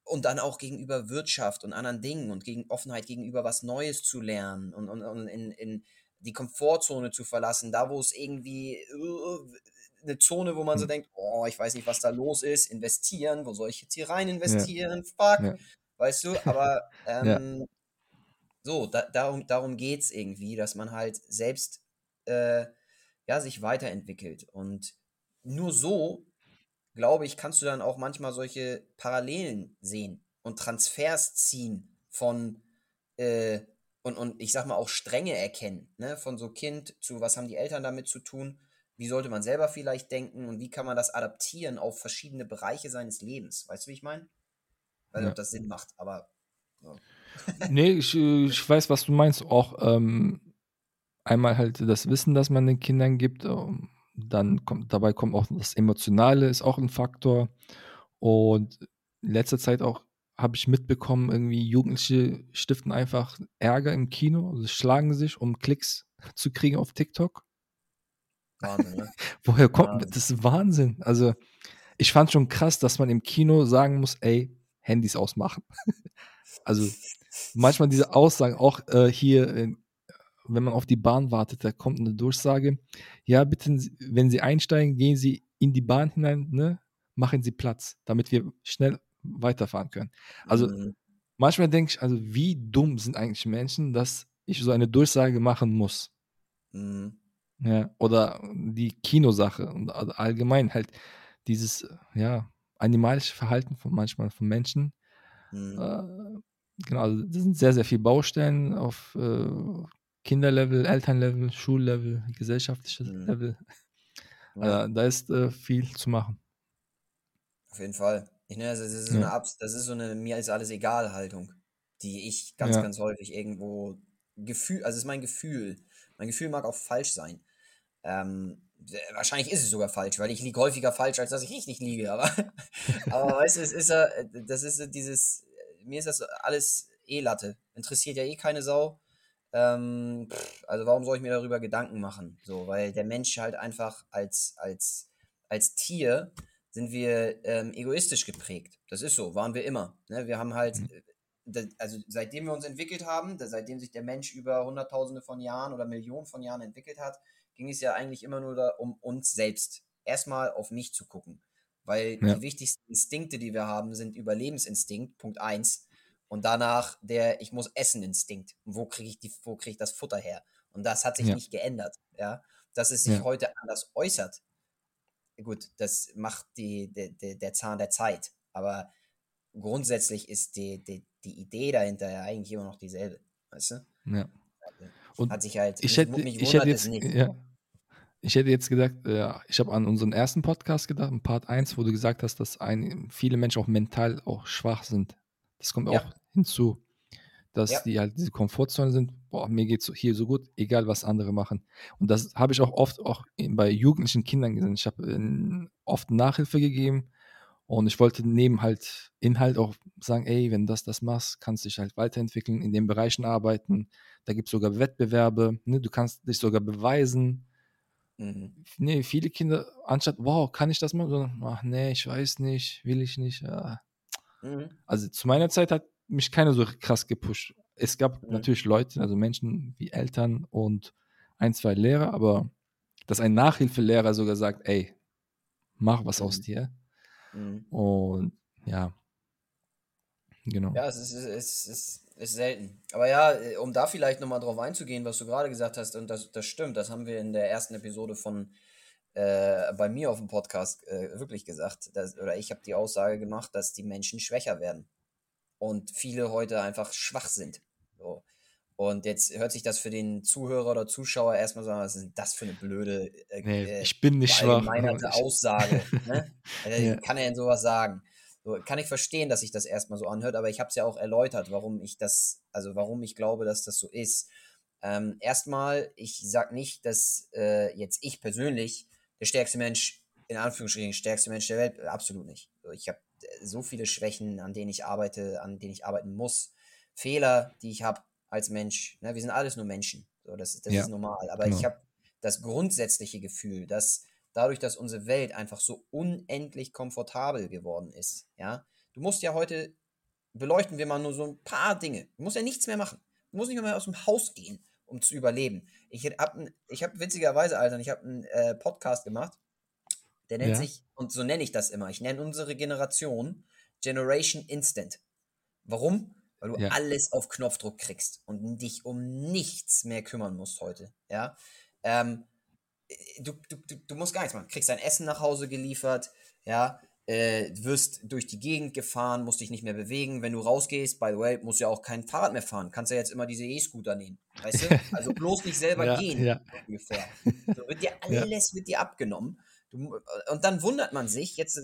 und dann auch gegenüber Wirtschaft und anderen Dingen und gegen Offenheit gegenüber was Neues zu lernen und, und, und in, in die Komfortzone zu verlassen, da wo es irgendwie uh, eine Zone, wo man so mhm. denkt, oh, ich weiß nicht, was da los ist, investieren, wo soll ich jetzt hier rein investieren, ja. fuck, ja. weißt du, aber ähm, so, da, darum, darum geht es irgendwie, dass man halt selbst äh, ja, sich weiterentwickelt. Und nur so, glaube ich, kannst du dann auch manchmal solche Parallelen sehen und Transfers ziehen von, äh, und, und ich sag mal auch Stränge erkennen, ne? von so Kind zu, was haben die Eltern damit zu tun, wie sollte man selber vielleicht denken und wie kann man das adaptieren auf verschiedene Bereiche seines Lebens. Weißt du, wie ich meine? Nicht, ja. ob das Sinn macht, aber. Ja. nee, ich, ich weiß, was du meinst. Auch ähm, einmal halt das Wissen, das man den Kindern gibt. Ähm, dann kommt, dabei kommt auch das Emotionale, ist auch ein Faktor. Und in letzter Zeit auch habe ich mitbekommen, irgendwie Jugendliche stiften einfach Ärger im Kino, also schlagen sich, um Klicks zu kriegen auf TikTok. Wahnsinn, ne? Woher kommt Wahnsinn. das? ist Wahnsinn. Also, ich fand schon krass, dass man im Kino sagen muss, ey, Handys ausmachen. also, manchmal diese Aussagen, auch äh, hier, äh, wenn man auf die Bahn wartet, da kommt eine Durchsage, ja, bitte, wenn Sie einsteigen, gehen Sie in die Bahn hinein, ne? machen Sie Platz, damit wir schnell weiterfahren können. Also, mhm. manchmal denke ich, also, wie dumm sind eigentlich Menschen, dass ich so eine Durchsage machen muss. Mhm. Ja, oder die Kinosache und allgemein halt dieses, ja, animalische Verhalten von manchmal von Menschen. Mhm. Äh, genau, also das sind sehr, sehr viele Baustellen auf äh, Kinderlevel, Elternlevel, Schullevel, gesellschaftliches mhm. Level. Äh, da ist äh, viel zu machen. Auf jeden Fall. Ich nenne das, das ist so ja. eine Abs das ist so eine mir ist alles egal Haltung, die ich ganz, ja. ganz häufig irgendwo Gefühl, also ist mein Gefühl. Mein Gefühl mag auch falsch sein. Ähm, wahrscheinlich ist es sogar falsch, weil ich liege häufiger falsch, als dass ich richtig liege. Aber, aber weißt du, es ist ja, das ist dieses, mir ist das alles eh Latte. Interessiert ja eh keine Sau. Ähm, also warum soll ich mir darüber Gedanken machen? So, weil der Mensch halt einfach als, als, als Tier sind wir ähm, egoistisch geprägt. Das ist so, waren wir immer. Ne? Wir haben halt, mhm. Also seitdem wir uns entwickelt haben, seitdem sich der Mensch über Hunderttausende von Jahren oder Millionen von Jahren entwickelt hat, ging es ja eigentlich immer nur da, um uns selbst. Erstmal auf mich zu gucken. Weil ja. die wichtigsten Instinkte, die wir haben, sind Überlebensinstinkt, Punkt 1. Und danach der Ich muss essen Instinkt. Wo kriege ich, die, wo krieg ich das Futter her? Und das hat sich ja. nicht geändert. Ja? Dass es sich ja. heute anders äußert. Gut, das macht die, die, der Zahn der Zeit. Aber grundsätzlich ist die, die, die Idee dahinter ja eigentlich immer noch dieselbe. Weißt du? Ja. Also, und hat sich halt, ich hätte, mich ich hätte jetzt, ja, ich hätte jetzt gesagt, ja, ich habe an unseren ersten Podcast gedacht, in Part 1, wo du gesagt hast, dass ein, viele Menschen auch mental auch schwach sind. Das kommt ja. auch hinzu, dass ja. die halt diese Komfortzone sind. Boah, mir geht es hier so gut, egal was andere machen. Und das habe ich auch oft auch bei jugendlichen Kindern gesehen. Ich habe äh, oft Nachhilfe gegeben und ich wollte neben halt Inhalt auch sagen, ey, wenn du das, das machst, kannst du dich halt weiterentwickeln, in den Bereichen arbeiten. Da gibt es sogar Wettbewerbe, ne? du kannst dich sogar beweisen. Mhm. Nee, viele Kinder, anstatt, wow, kann ich das machen? Sondern, ach nee, ich weiß nicht, will ich nicht. Ja. Mhm. Also zu meiner Zeit hat mich keiner so krass gepusht. Es gab mhm. natürlich Leute, also Menschen wie Eltern und ein, zwei Lehrer, aber dass ein Nachhilfelehrer sogar sagt, ey, mach was aus mhm. dir Mhm. Und ja, genau. Ja, es ist, es ist, ist selten. Aber ja, äh, um da vielleicht nochmal drauf einzugehen, was du gerade gesagt hast, und das, das stimmt, das haben wir in der ersten Episode von äh, bei mir auf dem Podcast äh, wirklich gesagt, dass, oder ich habe die Aussage gemacht, dass die Menschen schwächer werden und viele heute einfach schwach sind. So. Und jetzt hört sich das für den Zuhörer oder Zuschauer erstmal so an, was ist das für eine blöde äh, nee, äh, ich bin nicht schwach. Aussage. ne? also, ja. Kann er denn sowas sagen? So, kann ich verstehen, dass sich das erstmal so anhört, aber ich habe es ja auch erläutert, warum ich das, also warum ich glaube, dass das so ist. Ähm, erstmal, ich sage nicht, dass äh, jetzt ich persönlich der stärkste Mensch, in Anführungsstrichen, stärkste Mensch der Welt, absolut nicht. Ich habe äh, so viele Schwächen, an denen ich arbeite, an denen ich arbeiten muss. Fehler, die ich habe, als Mensch. Ne? Wir sind alles nur Menschen. So, das das ja. ist normal. Aber genau. ich habe das grundsätzliche Gefühl, dass dadurch, dass unsere Welt einfach so unendlich komfortabel geworden ist, ja, du musst ja heute, beleuchten wir mal nur so ein paar Dinge. Du musst ja nichts mehr machen. Du musst nicht mehr aus dem Haus gehen, um zu überleben. Ich habe ich hab witzigerweise, Alter, ich habe einen äh, Podcast gemacht, der nennt ja. sich, und so nenne ich das immer, ich nenne unsere Generation Generation Instant. Warum? Weil du ja. alles auf Knopfdruck kriegst und dich um nichts mehr kümmern musst heute. Ja. Ähm, du, du, du musst gar nichts machen. Kriegst dein Essen nach Hause geliefert, ja, äh, wirst durch die Gegend gefahren, musst dich nicht mehr bewegen. Wenn du rausgehst, by the way, musst du ja auch kein Fahrrad mehr fahren. Kannst ja jetzt immer diese E-Scooter nehmen. Weißt du? Also bloß nicht selber ja, gehen. Ja. Ungefähr. So wird dir alles ja. wird dir abgenommen. Du, und dann wundert man sich, jetzt äh,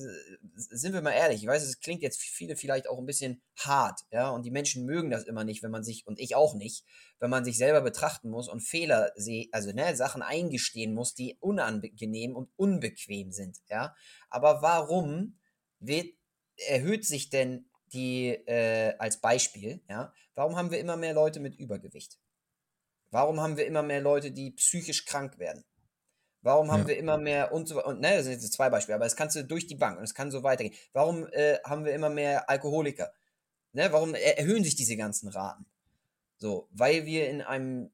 sind wir mal ehrlich, ich weiß, es klingt jetzt viele vielleicht auch ein bisschen hart, ja, und die Menschen mögen das immer nicht, wenn man sich, und ich auch nicht, wenn man sich selber betrachten muss und Fehler also ne, Sachen eingestehen muss, die unangenehm und unbequem sind, ja. Aber warum wird, erhöht sich denn die, äh, als Beispiel, ja, warum haben wir immer mehr Leute mit Übergewicht? Warum haben wir immer mehr Leute, die psychisch krank werden? Warum haben ja. wir immer mehr und so und ne, das sind jetzt zwei Beispiele, aber es kannst du durch die Bank und es kann so weitergehen. Warum äh, haben wir immer mehr Alkoholiker? Ne, warum erhöhen sich diese ganzen Raten? So, weil wir in einem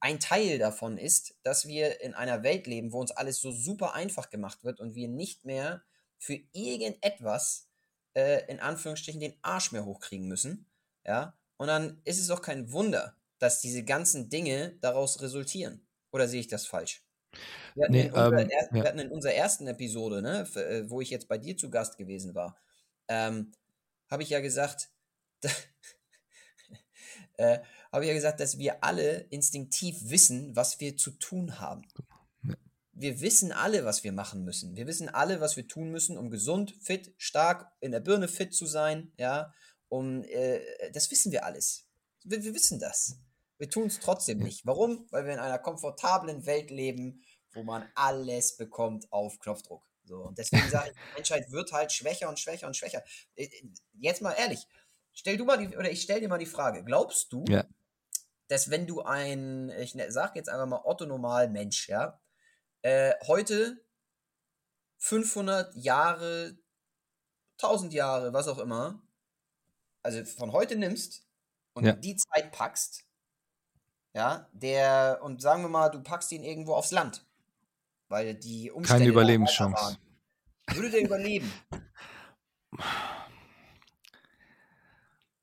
ein Teil davon ist, dass wir in einer Welt leben, wo uns alles so super einfach gemacht wird und wir nicht mehr für irgendetwas äh, in Anführungsstrichen den Arsch mehr hochkriegen müssen. Ja, und dann ist es auch kein Wunder, dass diese ganzen Dinge daraus resultieren. Oder sehe ich das falsch? Wir hatten, nee, in, unserer ähm, wir hatten in unserer ersten Episode, ne, äh, wo ich jetzt bei dir zu Gast gewesen war, ähm, habe ich ja gesagt, äh, habe ich ja gesagt, dass wir alle instinktiv wissen, was wir zu tun haben. Wir wissen alle, was wir machen müssen. Wir wissen alle, was wir tun müssen, um gesund, fit, stark, in der Birne fit zu sein. Ja, um äh, das wissen wir alles. Wir, wir wissen das. Wir tun es trotzdem nicht. Warum? Weil wir in einer komfortablen Welt leben, wo man alles bekommt auf Knopfdruck. So, und deswegen sage ich, die Menschheit wird halt schwächer und schwächer und schwächer. Äh, äh, jetzt mal ehrlich, stell du mal die, oder ich stell dir mal die Frage, glaubst du, ja. dass wenn du ein, ich ne, sag jetzt einfach mal Otto Normal Mensch, ja, äh, heute 500 Jahre, 1000 Jahre, was auch immer, also von heute nimmst und ja. die Zeit packst, ja, der, und sagen wir mal, du packst ihn irgendwo aufs Land, weil die Umstände Keine Überlebenschance. Würde der überleben?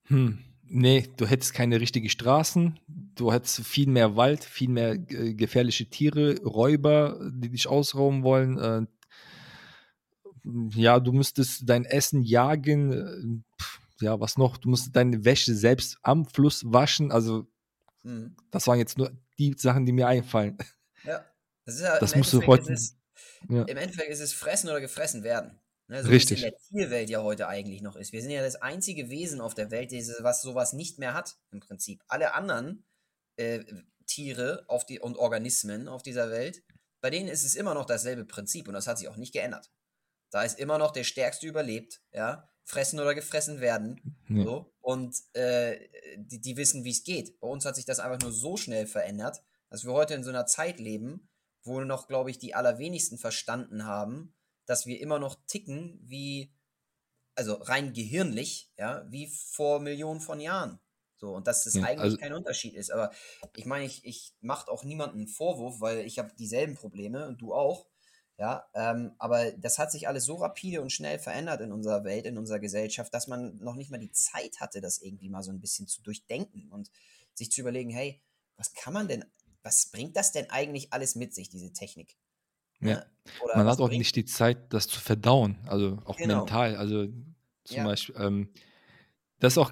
Hm. Nee, du hättest keine richtigen Straßen, du hättest viel mehr Wald, viel mehr äh, gefährliche Tiere, Räuber, die dich ausrauben wollen. Äh, ja, du müsstest dein Essen jagen. Äh, ja, was noch? Du musst deine Wäsche selbst am Fluss waschen. Also, hm. das waren jetzt nur die Sachen, die mir einfallen. Ja. Das, ist ja, das musst du heute. Es, ja. Im Endeffekt ist es fressen oder gefressen werden. Ne, so Richtig. wie es in der Tierwelt ja heute eigentlich noch ist. Wir sind ja das einzige Wesen auf der Welt, was sowas nicht mehr hat, im Prinzip. Alle anderen äh, Tiere auf die, und Organismen auf dieser Welt, bei denen ist es immer noch dasselbe Prinzip und das hat sich auch nicht geändert. Da ist immer noch der Stärkste überlebt, ja, fressen oder gefressen werden. Ja. So, und äh, die, die wissen, wie es geht. Bei uns hat sich das einfach nur so schnell verändert, dass wir heute in so einer Zeit leben, wo noch, glaube ich, die allerwenigsten verstanden haben, dass wir immer noch ticken wie, also rein gehirnlich, ja, wie vor Millionen von Jahren. So, und dass das ja, eigentlich also, kein Unterschied ist. Aber ich meine, ich, ich mache auch niemanden einen Vorwurf, weil ich habe dieselben Probleme und du auch. Ja, ähm, aber das hat sich alles so rapide und schnell verändert in unserer Welt, in unserer Gesellschaft, dass man noch nicht mal die Zeit hatte, das irgendwie mal so ein bisschen zu durchdenken und sich zu überlegen, hey, was kann man denn, was bringt das denn eigentlich alles mit sich, diese Technik? Ja. Ne? Oder Man hat auch nicht die Zeit, das zu verdauen, also auch genau. mental. Also zum ja. Beispiel, ähm, das ist auch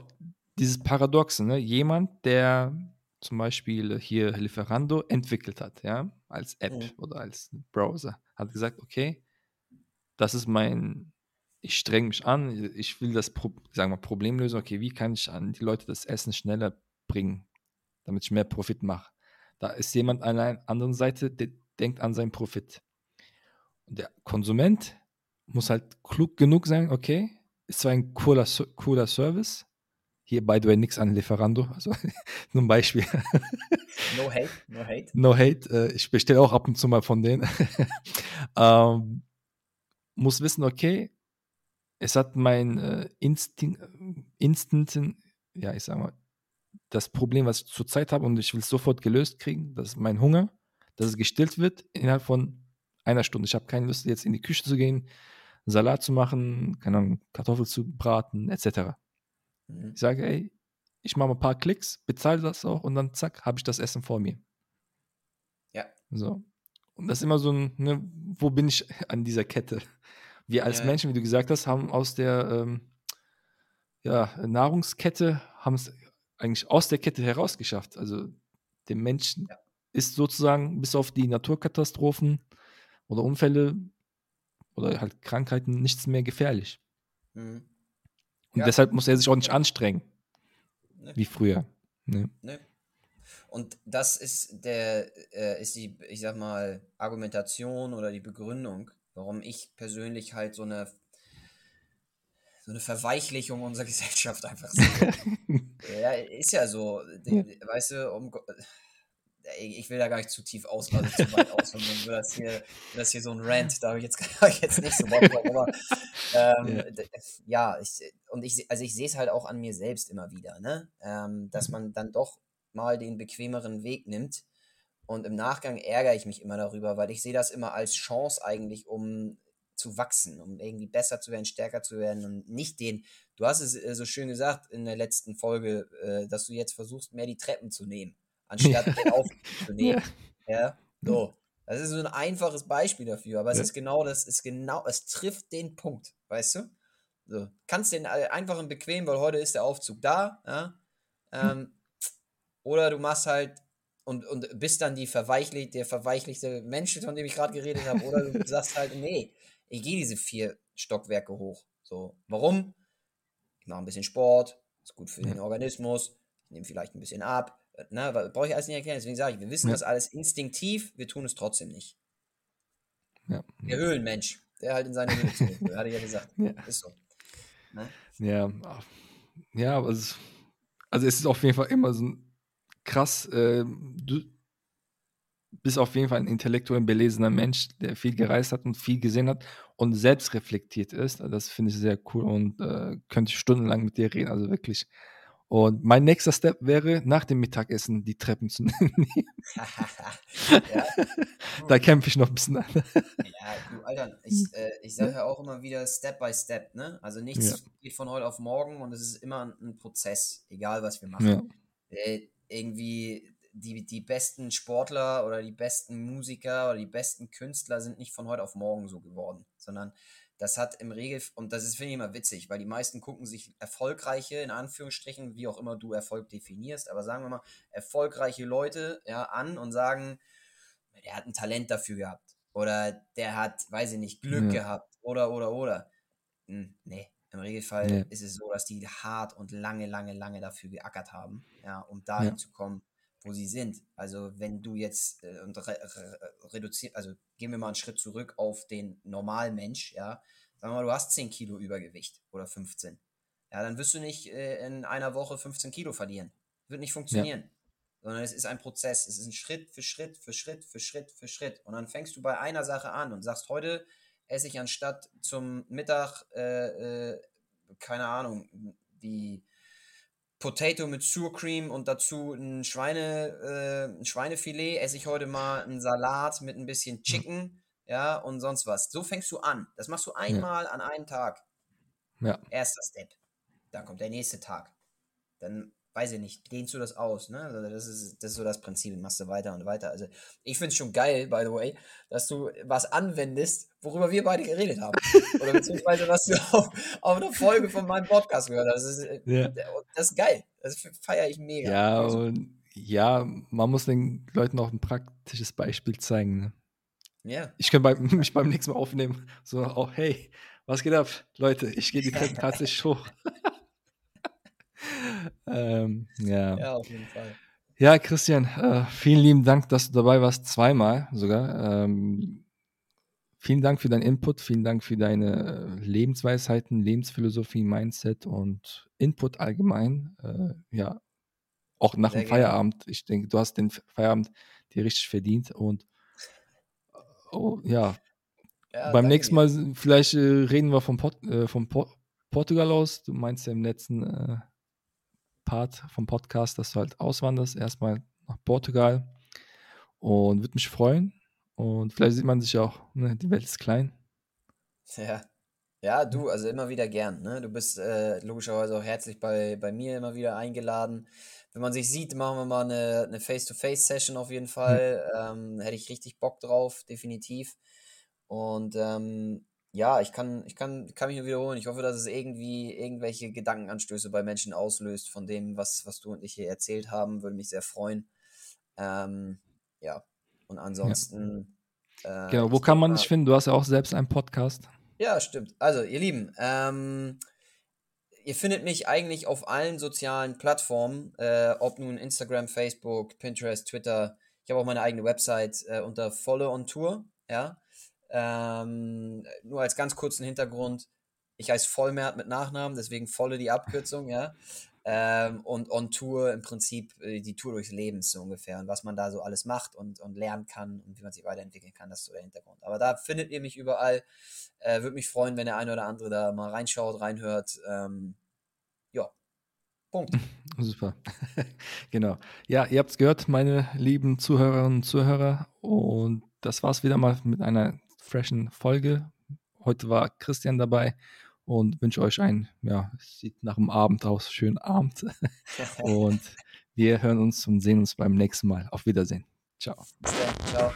dieses Paradoxe, ne? Jemand, der zum Beispiel hier Lieferando entwickelt hat, ja, als App mhm. oder als Browser, hat gesagt, okay, das ist mein, ich streng mich an, ich will das, sagen wir, Problem lösen, okay, wie kann ich an die Leute das Essen schneller bringen, damit ich mehr Profit mache. Da ist jemand an der anderen Seite, der denkt an seinen Profit der Konsument muss halt klug genug sein, okay, ist zwar ein cooler, cooler Service, hier by the way nichts an Lieferando, also nur ein Beispiel. No hate, no hate. No hate, äh, ich bestelle auch ab und zu mal von denen. ähm, muss wissen, okay, es hat mein äh, Instinkt, Instanten, ja, ich sag mal, das Problem, was ich zurzeit habe und ich will es sofort gelöst kriegen, das ist mein Hunger, dass es gestillt wird innerhalb von einer Stunde. Ich habe keine Lust, jetzt in die Küche zu gehen, Salat zu machen, keine Ahnung, Kartoffeln zu braten, etc. Mhm. Ich sage, ey, ich mache mal ein paar Klicks, bezahle das auch und dann zack, habe ich das Essen vor mir. Ja. So. Und das ist immer so ein, ne, wo bin ich an dieser Kette? Wir als ja. Menschen, wie du gesagt hast, haben aus der ähm, ja, Nahrungskette, haben es eigentlich aus der Kette herausgeschafft. Also dem Menschen ja. ist sozusagen bis auf die Naturkatastrophen oder Unfälle oder halt Krankheiten nichts mehr gefährlich. Mhm. Und ja. deshalb muss er sich auch nicht anstrengen. Nee. Wie früher. Nee. Nee. Und das ist der, äh, ist die, ich sag mal, Argumentation oder die Begründung, warum ich persönlich halt so eine so eine Verweichlichung unserer Gesellschaft einfach sehe. ja, ist ja so. Die, weißt du, um, ich will da gar nicht zu tief aus, also zu weit aus, und dann wird das hier, das hier so ein Rant, da habe ich jetzt, ich jetzt nicht so Bock drauf, aber ähm, ja. ja, ich, und ich, also ich sehe es halt auch an mir selbst immer wieder, ne? Ähm, dass mhm. man dann doch mal den bequemeren Weg nimmt. Und im Nachgang ärgere ich mich immer darüber, weil ich sehe das immer als Chance eigentlich, um zu wachsen, um irgendwie besser zu werden, stärker zu werden und nicht den, du hast es äh, so schön gesagt in der letzten Folge, äh, dass du jetzt versuchst, mehr die Treppen zu nehmen anstatt den aufzunehmen. Ja. ja. So. Das ist so ein einfaches Beispiel dafür, aber es ja. ist genau das, ist genau, es trifft den Punkt, weißt du? So. Kannst den einfachen bequem, weil heute ist der Aufzug da, ja? Ähm, hm. Oder du machst halt und, und bist dann die verweichlich, der verweichlichte Mensch, von dem ich gerade geredet habe, oder du sagst halt, nee, ich gehe diese vier Stockwerke hoch. So, warum? Ich mache ein bisschen Sport, ist gut für den Organismus, ich nehme vielleicht ein bisschen ab, na, brauche ich alles nicht erklären. Deswegen sage ich, wir wissen ja. das alles instinktiv, wir tun es trotzdem nicht. Ja. Der Höhlenmensch, der halt in seine Höhle zurück hatte ich ja gesagt. Ja. Ist so. Ne? Ja, ja, aber es, also es ist auf jeden Fall immer so ein krass, äh, du bist auf jeden Fall ein intellektuell belesener Mensch, der viel gereist hat und viel gesehen hat und selbst reflektiert ist. Das finde ich sehr cool und äh, könnte ich stundenlang mit dir reden. Also wirklich und mein nächster Step wäre, nach dem Mittagessen die Treppen zu nehmen. ja. Da kämpfe ich noch ein bisschen an. ja, du, Alter, ich, äh, ich sage ja auch immer wieder Step by Step, ne? Also nichts ja. geht von heute auf morgen und es ist immer ein, ein Prozess, egal was wir machen. Ja. Äh, irgendwie die, die besten Sportler oder die besten Musiker oder die besten Künstler sind nicht von heute auf morgen so geworden, sondern das hat im Regel, und das ist, finde ich immer witzig, weil die meisten gucken sich erfolgreiche, in Anführungsstrichen, wie auch immer du Erfolg definierst, aber sagen wir mal, erfolgreiche Leute ja, an und sagen, der hat ein Talent dafür gehabt. Oder der hat, weiß ich nicht, Glück ja. gehabt. Oder, oder, oder. Hm, nee, im Regelfall ja. ist es so, dass die hart und lange, lange, lange dafür geackert haben, ja, um dahin ja. zu kommen, wo sie sind. Also wenn du jetzt äh, und re, re, reduziert, also gehen wir mal einen Schritt zurück auf den normalen Mensch, ja. Sagen wir mal, du hast 10 Kilo Übergewicht oder 15. Ja, dann wirst du nicht äh, in einer Woche 15 Kilo verlieren. Wird nicht funktionieren. Ja. Sondern es ist ein Prozess. Es ist ein Schritt für Schritt für Schritt für Schritt für Schritt. Und dann fängst du bei einer Sache an und sagst, heute esse ich anstatt zum Mittag, äh, äh, keine Ahnung, die Potato mit Sour Cream und dazu ein, Schweine, äh, ein Schweinefilet, esse ich heute mal einen Salat mit ein bisschen hm. Chicken, ja, und sonst was. So fängst du an. Das machst du einmal ja. an einem Tag. Ja. Erster Step. Dann kommt der nächste Tag. Dann weiß ich nicht, dehnst du das aus, ne? Also das ist, das ist so das Prinzip, machst du weiter und weiter. Also ich finde es schon geil, by the way, dass du was anwendest, worüber wir beide geredet haben. Oder beziehungsweise was du auf, auf einer Folge von meinem Podcast gehört hast. Das ist, äh, ja. das ist geil. Das feiere ich mega. Ja, also. und ja, man muss den Leuten auch ein praktisches Beispiel zeigen. Ne? Ja. Ich kann bei, mich beim nächsten Mal aufnehmen. So, oh, hey, was geht ab? Leute, ich gehe die Treppen tatsächlich hoch. Ähm, ja. ja, auf jeden Fall. Ja, Christian, äh, vielen lieben Dank, dass du dabei warst, zweimal sogar. Ähm, vielen Dank für deinen Input, vielen Dank für deine äh, Lebensweisheiten, Lebensphilosophie, Mindset und Input allgemein. Äh, ja, auch nach Sehr dem gerne. Feierabend. Ich denke, du hast den Feierabend dir richtig verdient und oh, ja. ja beim nächsten Mal vielleicht äh, reden wir vom, Port, äh, vom Port Portugal aus. Du meinst ja im letzten äh, Part vom Podcast, dass du halt auswanderst, erstmal nach Portugal. Und würde mich freuen. Und vielleicht sieht man sich auch, ne, die Welt ist klein. Ja. Ja, du, also immer wieder gern. Ne? Du bist äh, logischerweise auch herzlich bei, bei mir immer wieder eingeladen. Wenn man sich sieht, machen wir mal eine, eine Face-to-Face-Session auf jeden hm. Fall. Ähm, hätte ich richtig Bock drauf, definitiv. Und ähm, ja, ich kann, ich kann, kann mich nur wiederholen. Ich hoffe, dass es irgendwie irgendwelche Gedankenanstöße bei Menschen auslöst von dem, was, was du und ich hier erzählt haben. Würde mich sehr freuen. Ähm, ja, und ansonsten. Ja. Äh, genau, wo kann man dich finden? Du hast ja auch selbst einen Podcast. Ja, stimmt. Also, ihr Lieben, ähm, ihr findet mich eigentlich auf allen sozialen Plattformen, äh, ob nun Instagram, Facebook, Pinterest, Twitter. Ich habe auch meine eigene Website äh, unter Follow on Tour. Ja. Ähm, nur als ganz kurzen Hintergrund. Ich heiße Vollmert mit Nachnamen, deswegen Volle die Abkürzung, ja. Ähm, und on Tour im Prinzip äh, die Tour durchs Leben so ungefähr und was man da so alles macht und, und lernen kann und wie man sich weiterentwickeln kann, das ist so der Hintergrund. Aber da findet ihr mich überall. Äh, Würde mich freuen, wenn der eine oder andere da mal reinschaut, reinhört. Ähm, ja, Punkt. Super. genau. Ja, ihr habt es gehört, meine lieben Zuhörerinnen und Zuhörer. Und das war es wieder mal mit einer freshen Folge. Heute war Christian dabei und wünsche euch einen, ja, es sieht nach dem Abend aus, schönen Abend. und wir hören uns und sehen uns beim nächsten Mal. Auf Wiedersehen. Ciao. Ciao.